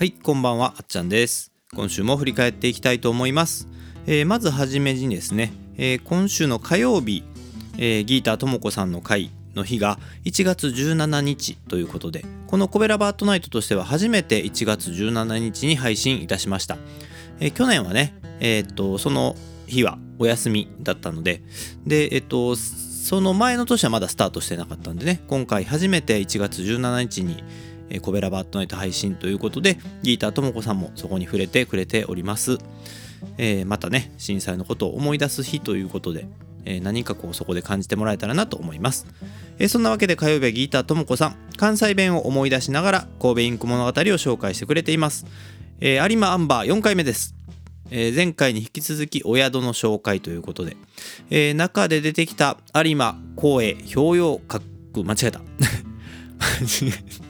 はいこんばんはあっちゃんです。今週も振り返っていきたいと思います、えーまずはじめにですね、えー今週の火曜日、えーギーターともこさんの会の日が1月17日ということでこのコベラバートナイトとしては初めて1月17日に配信いたしました、えー去年はねえーっとその日はお休みだったのででえっとその前の年はまだスタートしてなかったんでね今回初めて1月17日にコベラバートナイト配信ということでギーターともこさんもそこに触れてくれております、えーまたね震災のことを思い出す日ということで、えー何かこうそこで感じてもらえたらなと思います、えーそんなわけで火曜日はギーターともこさん関西弁を思い出しながら神戸インク物語を紹介してくれています、え有馬アンバー4回目です。前回に引き続きお宿の紹介ということで、え中で出てきた有馬光栄氷洋閣間違えた間違えた。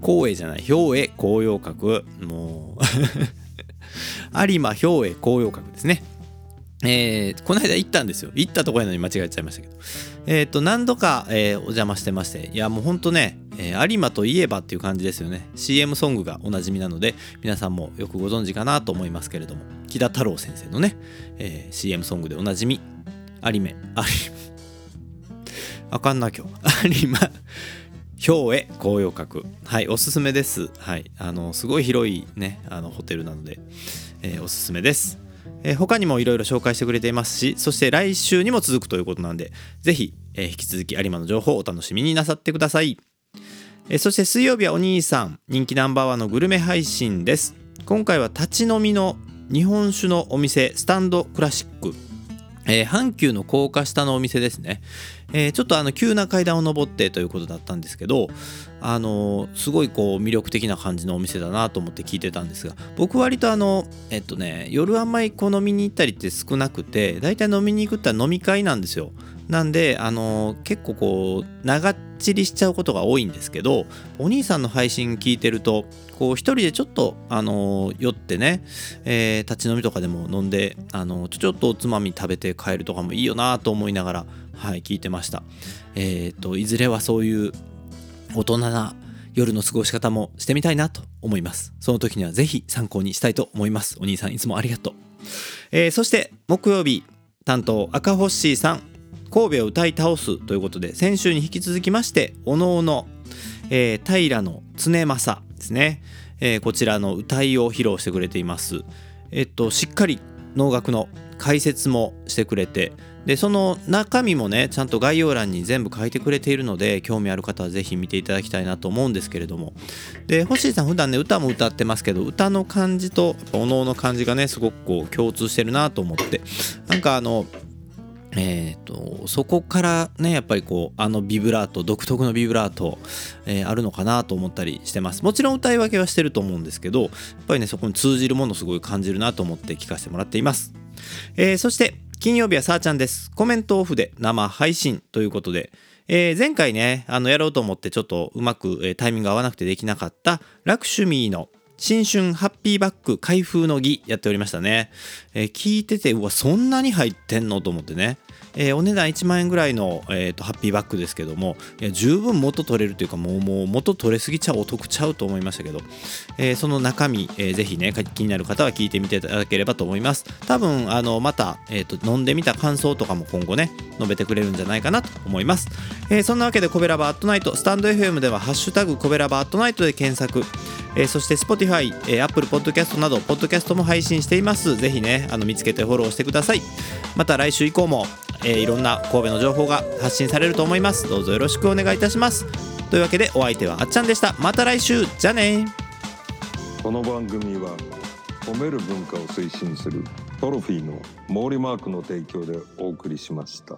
光栄じゃない氷栄紅葉閣もう 有馬氷栄紅葉閣ですね。えーこの間行ったんですよ。行ったところなのに間違えちゃいましたけど。えっ、と何度か、えーお邪魔してまして。いやもうほんとね、えー有馬といえばっていう感じですよね。CM ソングがおなじみなので皆さんもよくご存知かなと思いますけれども。木田太郎先生のね、え CM ソングでおなじみ。有馬有馬あかんな今日有馬氷へ紅葉閣はいおすすめです。はいあのすごい広いねあのホテルなので、えーおすすめです、えー他にもいろいろ紹介してくれていますしそして来週にも続くということなんでぜひ、えー引き続き有馬の情報をお楽しみになさってください。えーそして水曜日はお兄さん人気ナンバーワンのグルメ配信です。今回は立ち飲みの日本酒のお店スタンドクラシック。えー阪急の高架下のお店ですね、えーちょっとあの急な階段を上ってということだったんですけどあのーすごいこう魅力的な感じのお店だなと思って聞いてたんですが僕割とあのえっとね夜あんまりこう飲みに行ったりって少なくて大体飲みに行くってのは飲み会なんですよ。なんであの結構こう長っちりしちゃうことが多いんですけどお兄さんの配信聞いてるとこう一人でちょっとあのー酔ってね、えー立ち飲みとかでも飲んであのーちょっとおつまみ食べて帰るとかもいいよなと思いながらはい聞いてました。えっ、といずれはそういう大人な夜の過ごし方もしてみたいなと思います。その時にはぜひ参考にしたいと思います。お兄さんいつもありがとう、えーそして木曜日担当赤星さん。神戸を歌い倒すということで先週に引き続きましておのおの、え平野常政ですね、えーこちらの歌いを披露してくれています。えっとしっかり能楽の解説もしてくれてでその中身もねちゃんと概要欄に全部書いてくれているので興味ある方はぜひ見ていただきたいなと思うんですけれども。で星井さん普段ね歌も歌ってますけど歌の感じとやっぱおの感じがねすごくこう共通してるなと思って。なんかあのえー、とそこからねやっぱりこうあのビブラート独特のビブラート、えーあるのかなと思ったりしてます。もちろん歌い分けはしてると思うんですけどやっぱりねそこに通じるものすごい感じるなと思って聞かせてもらっています、えーそして金曜日はさーちゃんです。コメントオフで生配信ということでえー前回ねあのやろうと思ってちょっとうまく、えタイミング合わなくてできなかったラクシュミーの新春ハッピーバッグ開封の儀やっておりましたね、え聞いててうわそんなに入ってんの？と思ってね、えーお値段1万円ぐらいの、えーとハッピーバッグですけどもいや十分元取れるというかもうもう元取れすぎちゃお得ちゃうと思いましたけど、えーその中身、えーぜひね気になる方は聞いてみていただければと思います。多分あのまた、えーと飲んでみた感想とかも今後ね述べてくれるんじゃないかなと思います、えーそんなわけでコベラバアットナイトスタンド FM では「ハッシュタグコベラバアットナイト」で検索。えーそして Spotify、えー Apple Podcast などポッドキャストも配信しています。ぜひねあの見つけてフォローしてください。また来週以降も、えーいろんな神戸の情報が発信されると思います。どうぞよろしくお願いいたします。というわけでお相手はあっちゃんでした。また来週。じゃあね。この番組は褒める文化を推進するトロフィーの毛利マークの提供でお送りしました。